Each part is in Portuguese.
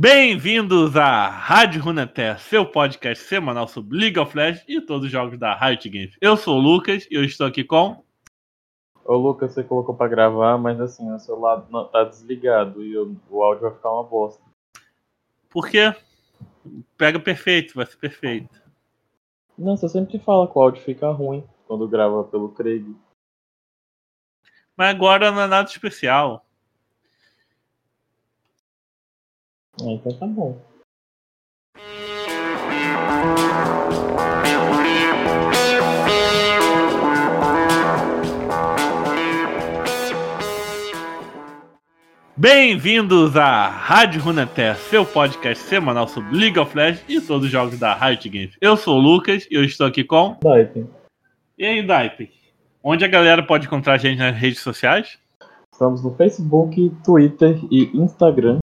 Bem-vindos à Rádio Runeterra, seu podcast semanal sobre League of Legends e todos os jogos da Riot Games. Eu sou o Lucas e eu estou aqui com. Ô Lucas, você colocou pra gravar, mas assim, o celular não, tá desligado e o, o áudio vai ficar uma bosta. Por quê? Pega perfeito, vai ser perfeito. Não, você sempre fala que o áudio fica ruim quando grava pelo Craig. Mas agora não é nada especial. Ah, então tá bom. Bem-vindos à Rádio Runeterra, seu podcast semanal sobre League of Legends e todos os jogos da Riot Games. Eu sou o Lucas e eu estou aqui com. Daipen. E aí, Daipen? Onde a galera pode encontrar a gente nas redes sociais? Estamos no Facebook, Twitter e Instagram.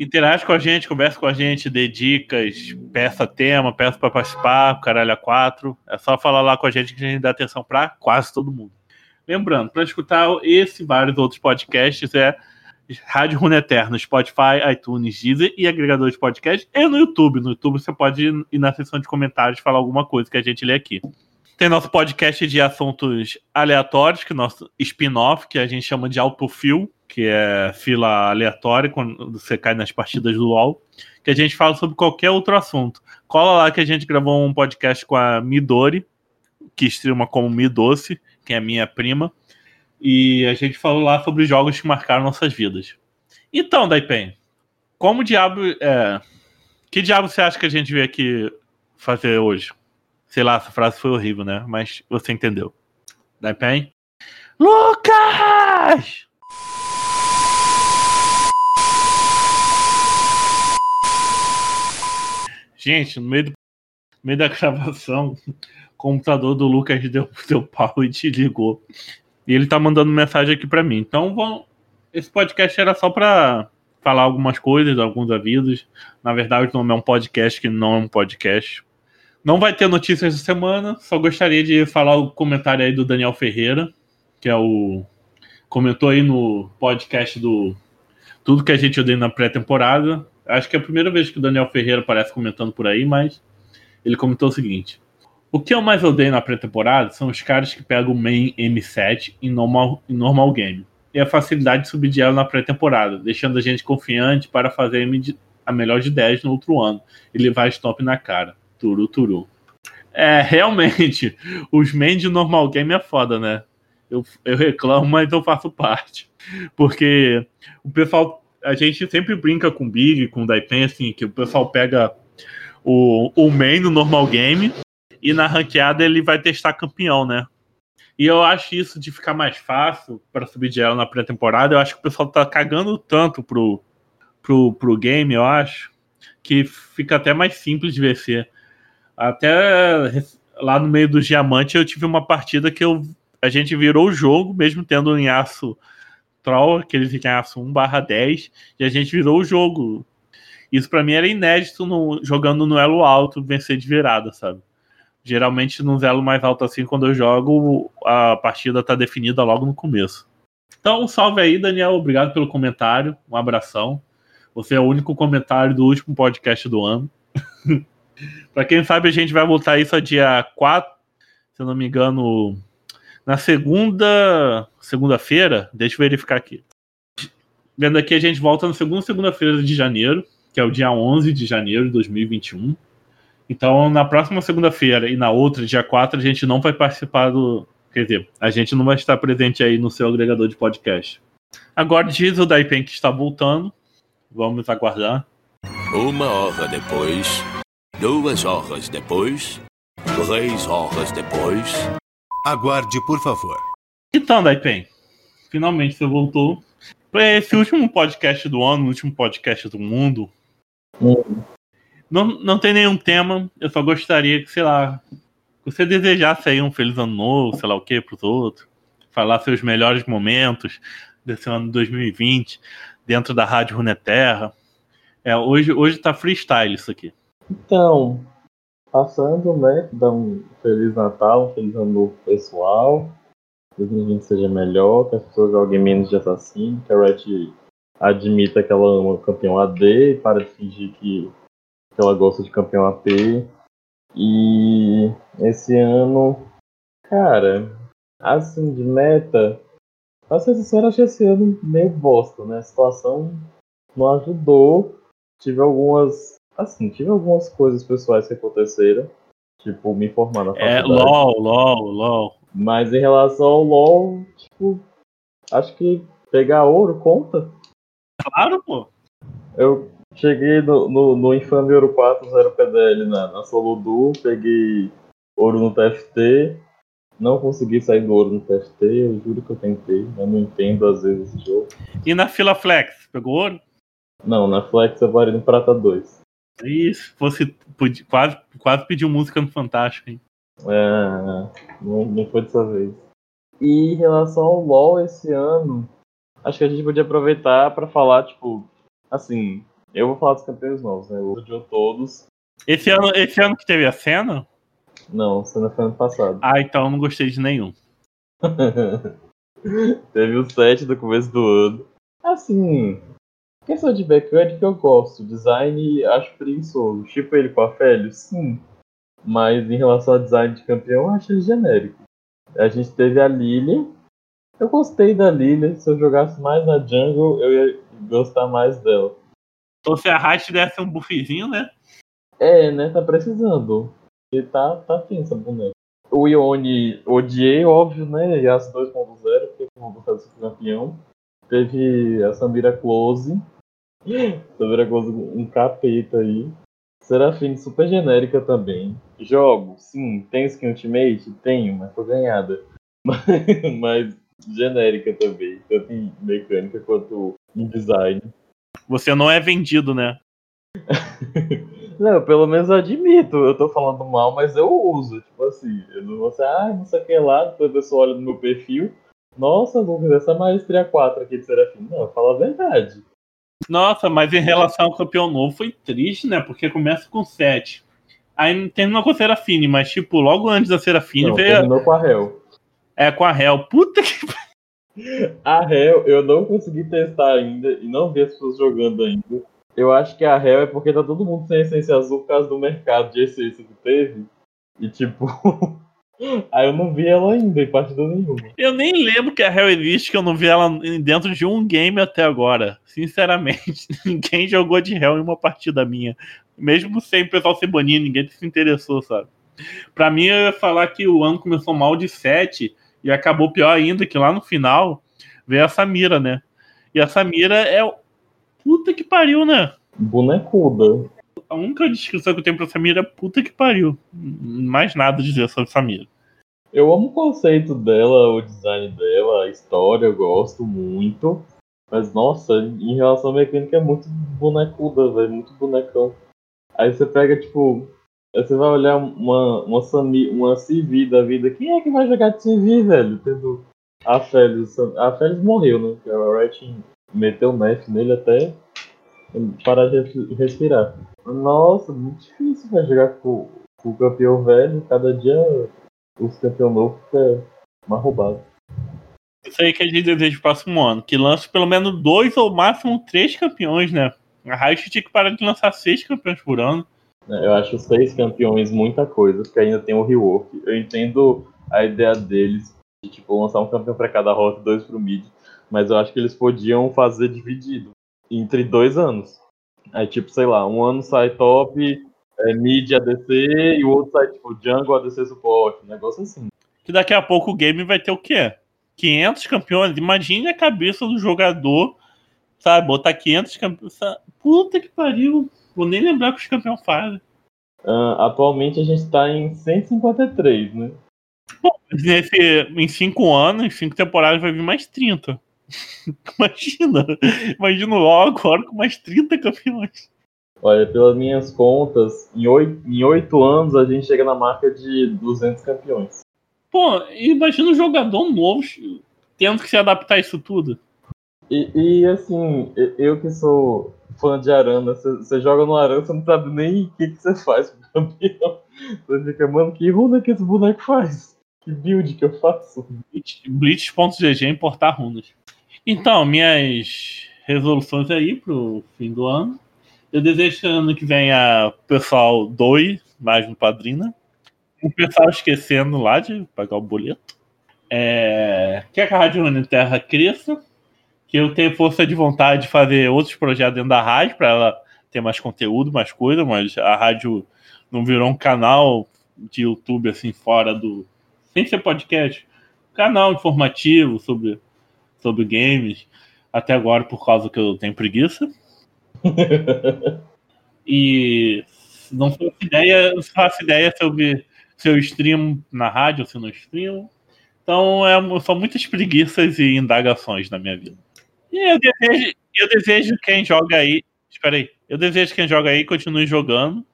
Interage com a gente, conversa com a gente, dê dicas, peça tema, peça para participar, caralho a quatro. É só falar lá com a gente que a gente dá atenção para quase todo mundo. Lembrando, para escutar esse e vários outros podcasts é Rádio Runeterra no Spotify, iTunes, Deezer e agregador de podcast e no YouTube. No YouTube você pode ir na seção de comentários falar alguma coisa que a gente lê aqui. Tem nosso podcast de assuntos aleatórios, que é nosso spin-off, que a gente chama de autofil, que é fila aleatória quando você cai nas partidas do LoL, que a gente fala sobre qualquer outro assunto. Cola lá que a gente gravou um podcast com a Midori, que streama como Midoce, que é minha prima, e a gente falou lá sobre jogos que marcaram nossas vidas. Então, Daipen, como diabo. É... Que diabo você acha que a gente veio aqui fazer hoje? Sei lá, essa frase foi horrível, né? Mas você entendeu. Daipen? Lucas! Gente, no meio, do, no meio da gravação, o computador do Lucas deu, deu pau e desligou. E ele tá mandando mensagem aqui para mim. Então, esse podcast era só para falar algumas coisas, alguns avisos. Na verdade, não é um podcast que não é um podcast. Não vai ter notícias da semana, só gostaria de falar o comentário aí do Daniel Ferreira, que é o. comentou aí no podcast do Tudo que a gente odeia na pré-temporada. Acho que é a primeira vez que o Daniel Ferreira aparece comentando por aí, mas ele comentou o seguinte: O que eu mais odeio na pré-temporada são os caras que pegam o main M7 em normal, em normal game e a facilidade de subir de elo na pré-temporada, deixando a gente confiante para fazer a melhor de 10 no outro ano e levar stop na cara. Turu, turu. É, realmente, os main de normal game é foda, né? Eu, eu reclamo, mas eu faço parte. Porque o pessoal a gente sempre brinca com o Big, com o Daipen, assim, que o pessoal pega o, o main no normal game e na ranqueada ele vai testar campeão, né? E eu acho isso de ficar mais fácil para subir de ela na pré-temporada. Eu acho que o pessoal tá cagando tanto pro, pro, pro game, eu acho, que fica até mais simples de vencer. Até lá no meio do diamante eu tive uma partida que eu, a gente virou o jogo, mesmo tendo um aço Troll, que aço 1 barra 10, e a gente virou o jogo. Isso para mim era inédito no, jogando no elo alto, vencer de virada, sabe? Geralmente no elo mais alto assim, quando eu jogo, a partida tá definida logo no começo. Então, salve aí, Daniel. Obrigado pelo comentário. Um abração. Você é o único comentário do último podcast do ano. para quem sabe, a gente vai voltar isso a dia 4, se eu não me engano, na segunda segunda-feira, deixa eu verificar aqui. Vendo aqui, a gente volta na segunda segunda-feira de janeiro, que é o dia 11 de janeiro de 2021. Então, na próxima segunda-feira e na outra, dia 4, a gente não vai participar do. Quer dizer, a gente não vai estar presente aí no seu agregador de podcast. Agora diz o Daipen que está voltando. Vamos aguardar. Uma hora depois, duas horas depois, três horas depois. Aguarde, por favor. Então, Daipen, finalmente você voltou. Para esse último podcast do ano, último podcast do mundo. Hum. Não, não tem nenhum tema, eu só gostaria que, sei lá, você desejasse aí um feliz ano novo, sei lá o que, pros outros. Falar seus melhores momentos desse ano de 2020 dentro da Rádio Runeterra. É, hoje, hoje tá freestyle isso aqui. Então, passando, né? Dar um Feliz Natal, um Feliz Ano Novo pessoal. Que 2020 seja melhor, que as pessoas joguem menos de assassino, que a Red admita que ela ama campeão AD, para de fingir que, que ela gosta de campeão AP. E esse ano, cara, assim, de meta, pra ser sincero, achei esse ano meio bosta, né? A situação não ajudou. Tive algumas, assim, tive algumas coisas pessoais que aconteceram. Tipo, me informar na É, faculdade. LOL, LOL, LOL. Mas em relação ao LoL, tipo, acho que pegar ouro conta. Claro, pô. Eu cheguei no, no, no infame Ouro 4 0 PDL na, na peguei ouro no TFT, não consegui sair do ouro no TFT, eu juro que eu tentei, eu não entendo às vezes esse jogo. E na fila flex, pegou ouro? Não, na Flex eu parei no Prata 2. Isso, fosse, podia- quase, quase pediu música no Fantástico, hein? É, não, não foi dessa vez. E em relação ao LoL esse ano, acho que a gente podia aproveitar pra falar, tipo, assim, eu vou falar dos campeões novos, né? Eu odiou todos. Esse ano, esse ano que teve a cena? Não, cena foi ano passado. Ah, então eu não gostei de nenhum. Teve o 7 do começo do ano. Assim, questão de mecânica eu gosto. Design acho preguiçoso. Tipo ele com a Félio, sim. Mas em relação ao design de campeão, eu acho ele genérico. A gente teve a Lilia. Eu gostei da Lilia. Se eu jogasse mais na jungle, eu ia gostar mais dela. Então se a Raid desse um buffzinho, né? É, né? Tá precisando. E tá, tá tensa a boneca. O Ione odiei, óbvio, né? Yas 2.0, porque eu vou gostar desse campeão. Teve a Samira Close. Close, um capeta aí. Serafine super genérica também. Jogo, sim. Tem skin Ultimate? Tenho, mas foi ganhada. Mas, mas genérica também. Tanto em mecânica quanto em design. Você não é vendido, né? Não, pelo menos eu admito, eu tô falando mal, mas eu uso. Tipo assim, eu não vou ser, ah, não sei o que lá, depois a pessoa olha no meu perfil. Nossa, Lucas, essa maestria 4 aqui de Serafim. Não, fala a verdade. Nossa, mas em relação ao campeão novo foi triste, né? Porque começa com 7. Aí terminou com a Serafine, mas tipo, logo antes da Serafine Não, veio. terminou com a Hell. É, com a Hel. Puta que. A Hell eu não consegui testar ainda e não vi as pessoas jogando ainda. Eu acho que a Hell é porque tá todo mundo sem essência azul por causa do mercado de essência que teve. E tipo. Aí eu não vi ela ainda em partida nenhuma. Eu nem lembro que a Hel existe, que eu não vi ela dentro de um game até agora. Sinceramente, ninguém jogou de Hel em uma partida minha. Mesmo sem o pessoal ser banido, ninguém se interessou, sabe? Pra mim, eu ia falar que o ano começou mal de 7 e acabou pior ainda, que lá no final veio a Samira, né? E a Samira é. o- Puta que pariu, né? Bonecuda. A única descrição que eu tenho pra Samira é puta que pariu. Mais nada a dizer sobre Samira. Eu amo o conceito dela, o design dela, a história, eu gosto muito. Mas, nossa, em relação à mecânica é muito bonecuda, velho, muito bonecão. Aí você pega, tipo, você vai olhar uma, uma, Sami, uma CV da vida. Quem é que vai jogar de CV, velho? Tendo a Félix. A Félix morreu, né? A Riot meteu o nele até parar de res- respirar. Nossa, muito difícil, velho, jogar com, com o campeão velho. Cada dia os campeão novo fica mais roubado. Isso aí que a gente deseja pro próximo ano. Que lance pelo menos dois ou máximo três campeões, né? A Riot tinha que parar de lançar seis campeões por ano. É, Eu acho seis campeões muita coisa, porque ainda tem o rework. Eu entendo a ideia deles de tipo, lançar um campeão pra cada rota e dois pro mid, mas eu acho que eles podiam fazer dividido entre dois anos. Aí, tipo, sei lá, um ano sai top, é, mid ADC e o outro sai, tipo, jungle ADC suporte, um negócio assim. Que daqui a pouco o game vai ter o quê? 500 campeões. Imagine a cabeça do jogador, sabe? Botar 500 campeões. sabe? Puta que pariu. Vou nem lembrar o que os campeões fazem. Ah, atualmente a gente tá em 153, né? Mas Nesse, em 5 anos, em 5 temporadas, vai vir mais 30. Imagina. Imagina o LoL agora com mais 30 campeões. Olha, pelas minhas contas, em oito, em oito anos a gente chega na marca de 200 campeões. Pô, imagina um jogador novo tendo que se adaptar a isso tudo. E, e, assim, eu que sou fã de Arana, você joga no Arana, você não sabe nem o que, que você faz pro campeão. Você fica, mano, que runa que esse boneco faz? Que build que eu faço? Blitz- Blitz.gg importar runas. Então, minhas resoluções aí pro fim do ano. Eu desejo que ano que venha o pessoal doe mais no Padrina. O pessoal esquecendo lá de pagar o boleto. É, que a Rádio Terra cresça. Que eu tenha força de vontade de fazer outros projetos dentro da rádio para ela ter mais conteúdo, mais coisa, mas a rádio não virou um canal de YouTube assim fora do. Sem ser podcast. Canal informativo sobre, sobre games. Até agora, por causa que eu tenho preguiça. e não faço ideia, não faço ideia sobre se eu stream na rádio ou se eu não stream. Então é, são muitas preguiças e indagações na minha vida. E eu desejo, eu desejo quem joga aí. Espera aí. Eu desejo quem joga aí continue jogando.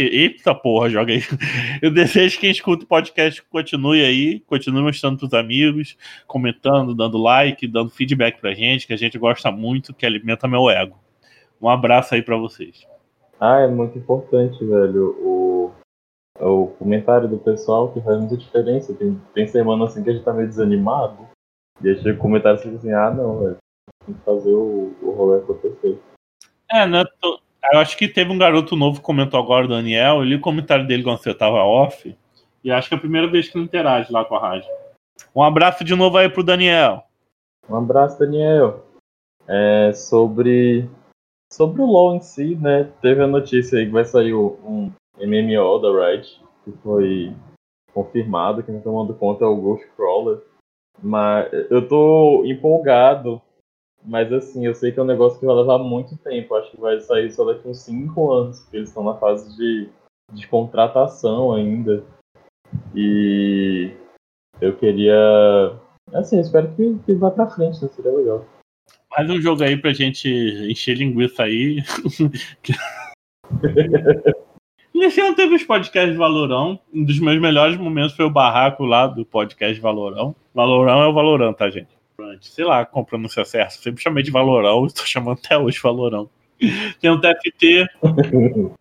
Que, eita porra, joga aí. Eu desejo que quem escuta o podcast continue aí, continue mostrando pros amigos, comentando, dando like, dando feedback pra gente, que a gente gosta muito, que alimenta meu ego. Um abraço aí para vocês. Ah, é muito importante, velho, o, o comentário do pessoal que faz muita diferença. Tem, tem semana assim que a gente tá meio desanimado. E aí chega o comentário assim, ah não, velho, tem que fazer o, o rolê acontecer. É, né? Tô, eu acho que teve um garoto novo que comentou agora, o Daniel. Eu li o comentário dele quando você tava off. E acho que é a primeira vez que ele interage lá com a rádio. Um abraço de novo aí pro Daniel. Um abraço, Daniel. É, sobre Sobre o LoL em si, né? Teve a notícia aí que vai sair um MMO da Riot, que foi confirmado, quem tá tomando conta é o Ghost Crawler. Mas eu tô empolgado, mas assim, eu sei que é um negócio que vai levar muito tempo. Acho que vai sair só daqui uns 5 anos, porque eles estão na fase de, de contratação ainda. E eu queria. Assim, espero que, que vá pra frente, né? Seria legal. Mais um jogo aí pra gente encher linguiça aí. Nesse ano teve os podcasts Valorão. Um dos meus melhores momentos foi o barraco lá do podcast Valorão. Valorão é o Valorão, tá, gente? Sei lá, comprando seu certo. Sempre chamei de Valorão, estou chamando até hoje Valorão. Tem um TFT.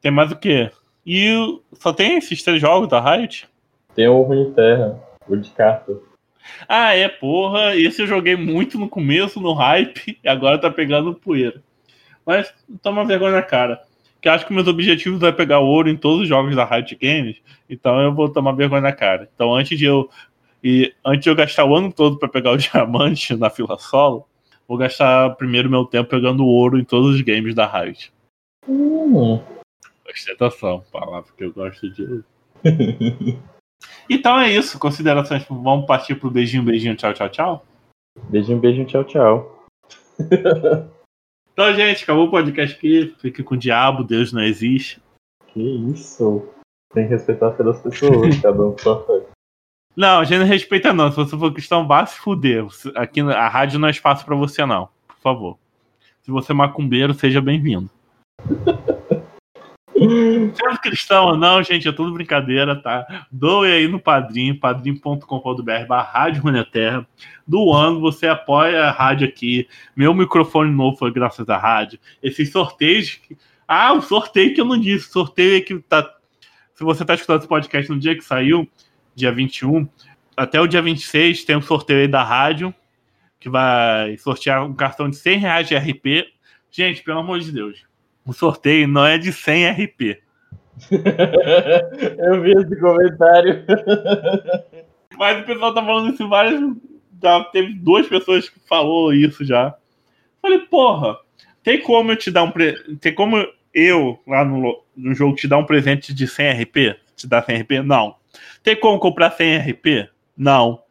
tem mais o quê? E só tem esses três jogos da Riot? Tem o Runeterra, o de carta. Ah, é, porra. Esse eu joguei muito no começo, no hype, e agora tá pegando poeira. Mas toma vergonha na cara. Que acho que meus objetivos é pegar ouro em todos os jogos da Riot Games, então eu vou tomar vergonha na cara. Então antes de eu e antes de eu gastar o ano todo para pegar o diamante na fila solo, vou gastar primeiro meu tempo pegando ouro em todos os games da Riot. Hum. Ostentação, palavra que eu gosto de. Então é isso. Considerações. Vamos partir pro beijinho, beijinho, tchau, tchau, tchau. Beijinho, beijinho, tchau, tchau. então, gente, acabou o podcast aqui. Fique com o diabo, Deus não existe. Que isso? Tem que respeitar das pessoas, cada um sua fé. Não, a gente não respeita não. Se você for cristão, vá se fuder. Aqui a rádio não é espaço para você não. Por favor. Se você é macumbeiro, seja bem-vindo. Sendo cristão ou não, gente, é tudo brincadeira, tá? Doe aí no padrinho, padrinho.com.br Rádio Runeterra. Do ano, você apoia a rádio aqui. Meu microfone novo foi graças à rádio. Esses sorteios. Ah, o sorteio que eu não disse. Sorteio é que tá. Se você tá escutando esse podcast no dia que saiu, dia 21, até o dia 26 tem um sorteio aí da rádio, que vai sortear um cartão de 100 reais de RP. Gente, pelo amor de Deus o sorteio não é de 100 RP. Eu vi esse comentário. Mas o pessoal tá falando isso várias. Já teve duas pessoas que falou isso já. Falei, porra, tem como eu te dar um. Pre... Tem como eu, lá no, no jogo, te dar um presente de 100 RP? Te dar 100 RP? Não. Tem como comprar 100 RP? Não.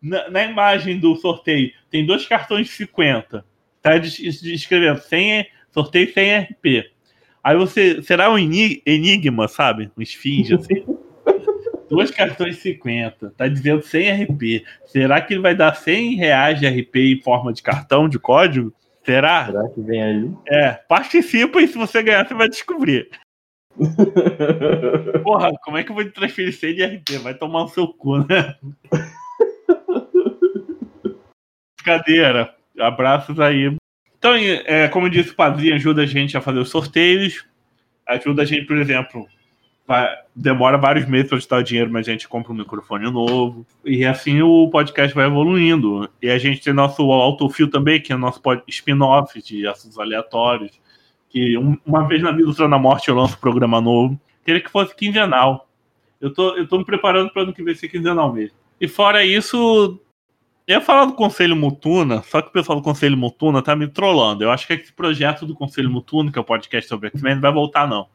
Na, na imagem do sorteio, tem dois cartões de 50. Tá escrevendo 100 sorteio sem RP. Aí você. Será um enigma, sabe? Um esfinge, assim. Dois cartões 50. Tá dizendo sem RP. Será que ele vai dar 100 reais de RP em forma de cartão, de código? Será? Será que vem aí? É, participa e se você ganhar, você vai descobrir. Porra, como é que eu vou te transferir 100 de? Vai tomar o seu cu, né? Brincadeira. Abraços aí. Então, é, como disse o Padrinho, ajuda a gente a fazer os sorteios. Ajuda a gente, por exemplo, demora vários meses para juntar o dinheiro, mas a gente compra um microfone novo. E assim o podcast vai evoluindo. E a gente tem nosso autofil também, que é nosso spin-off de assuntos aleatórios. Que um, uma vez na vida do na Morte eu lanço um programa novo. Queria que fosse quinzenal. Eu tô, eu tô me preparando para ano que vem ser quinzenal mesmo. E fora isso, eu ia falar do Conselho Mutuna, só que o pessoal do Conselho Mutuna tá me trollando. Eu acho que esse projeto do Conselho Mutuna, que é o podcast sobre X-Men, não vai voltar, não.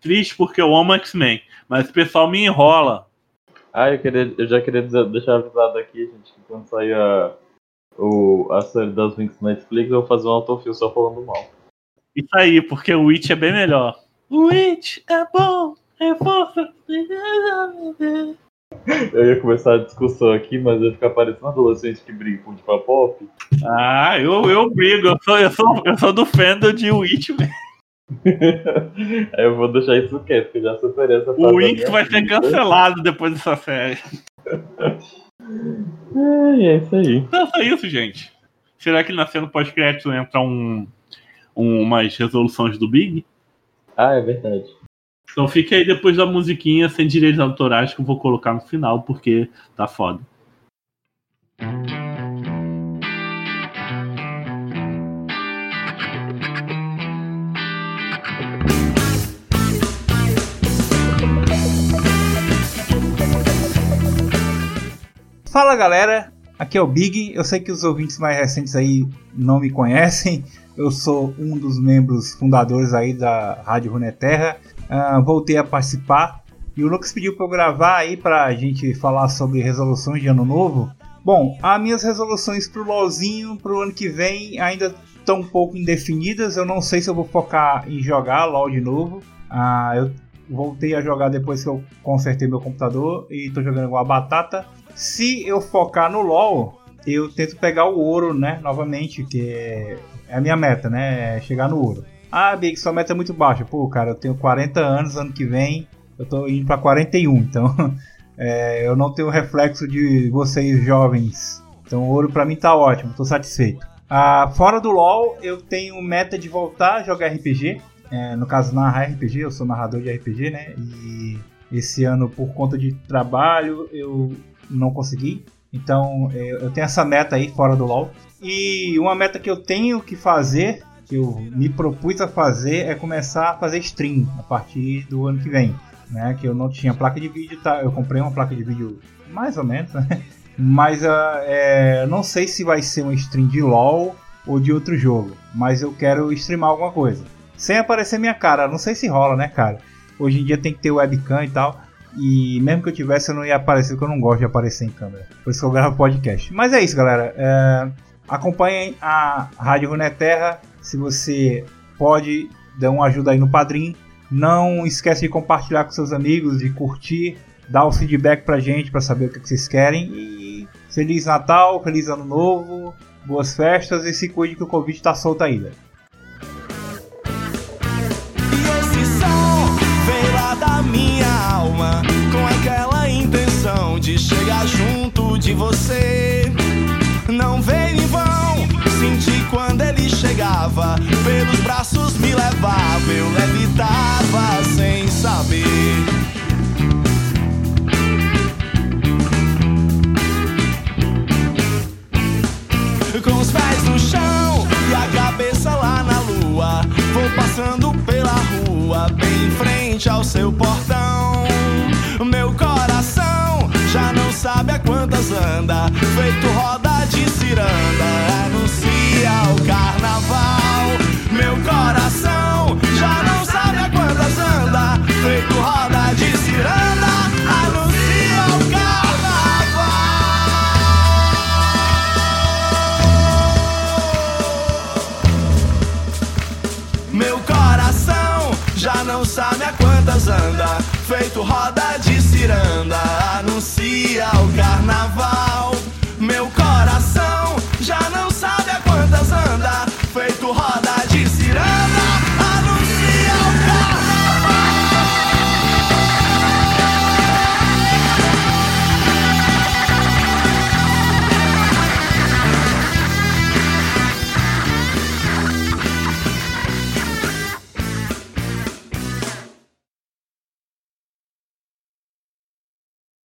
Triste porque eu amo X-Men, mas o pessoal me enrola. Ah, eu, queria, eu já queria dizer, deixar avisado aqui, gente, que quando sair a, o, a série das Winx Netflix, eu vou fazer um autofil só falando mal. Isso aí, porque o Witch é bem melhor. O Witch é bom, é força. Eu ia começar a discussão aqui, mas ia ficar parecendo um adolescente que briga com o pop. Ah, eu, eu brigo, eu sou, eu, sou, eu sou do fandom de Witch, velho. Aí eu vou deixar isso quieto, porque já superei essa O Witch vai ser cancelado depois dessa série. É, é isso aí. Então é só isso, gente. Será que na cena pós-crédito entra um, um, umas resoluções do Big? Ah, é verdade. Então fica aí depois da musiquinha sem direitos autorais que eu vou colocar no final, porque tá foda. Fala galera, aqui é o Big. Eu sei que os ouvintes mais recentes aí não me conhecem. Eu sou um dos membros fundadores aí da Rádio Runeterra uh, voltei a participar. E o Lucas pediu para eu gravar aí para a gente falar sobre resoluções de ano novo. Bom, as minhas resoluções pro LoLzinho pro ano que vem ainda estão um pouco indefinidas. Eu não sei se eu vou focar em jogar LoL de novo. Ah, eu voltei a jogar depois que eu consertei meu computador e estou jogando igual a batata. Se eu focar no LoL, eu tento pegar o ouro, né? Novamente, que é a minha meta, né? É chegar no ouro. Ah, Big, sua meta é muito baixa. Pô, cara, eu tenho 40 anos, ano que vem eu tô indo pra 41, então é, eu não tenho reflexo de vocês jovens. Então ouro pra mim tá ótimo, tô satisfeito. Ah, fora do LoL, eu tenho meta de voltar a jogar RPG. É, no caso, narrar RPG, eu sou narrador de RPG, né? E esse ano, por conta de trabalho, eu não consegui. Então é, eu tenho essa meta aí fora do LoL. E uma meta que eu tenho que fazer que eu me propus a fazer é começar a fazer stream a partir do ano que vem. Né, que eu não tinha placa de vídeo, tá? Eu comprei uma placa de vídeo mais ou menos, né? Mas uh, é, não sei se vai ser um stream de LOL ou de outro jogo. Mas eu quero streamar alguma coisa. Sem aparecer minha cara. Não sei se rola, né, cara? Hoje em dia tem que ter webcam e tal. E mesmo que eu tivesse, eu não ia aparecer, porque eu não gosto de aparecer em câmera. Por isso que eu gravo podcast. Mas é isso, galera. É, acompanhem a Rádio Runeterra se você pode, dá uma ajuda aí no Padrim. Não esquece de compartilhar com seus amigos, de curtir, dar o feedback pra gente para saber o que vocês querem. E Feliz Natal, Feliz Ano Novo, boas festas e se cuide que o Covid tá solto ainda. Minha alma, com aquela intenção de chegar junto de você. Não veio em vão senti quando ele chegava, pelos braços me levava, eu levitava sem saber. Com os pés no chão e a cabeça lá na lua, vou passando frente ao seu portão. Meu coração já não sabe a quantas anda, feito roda de ciranda o carnaval. Meu coração já não sabe a quantas anda, feito roda de ciranda, anuncia o carnaval. Meu coração já não sabe a desanda, feito roda de ciranda, anuncia o carnaval.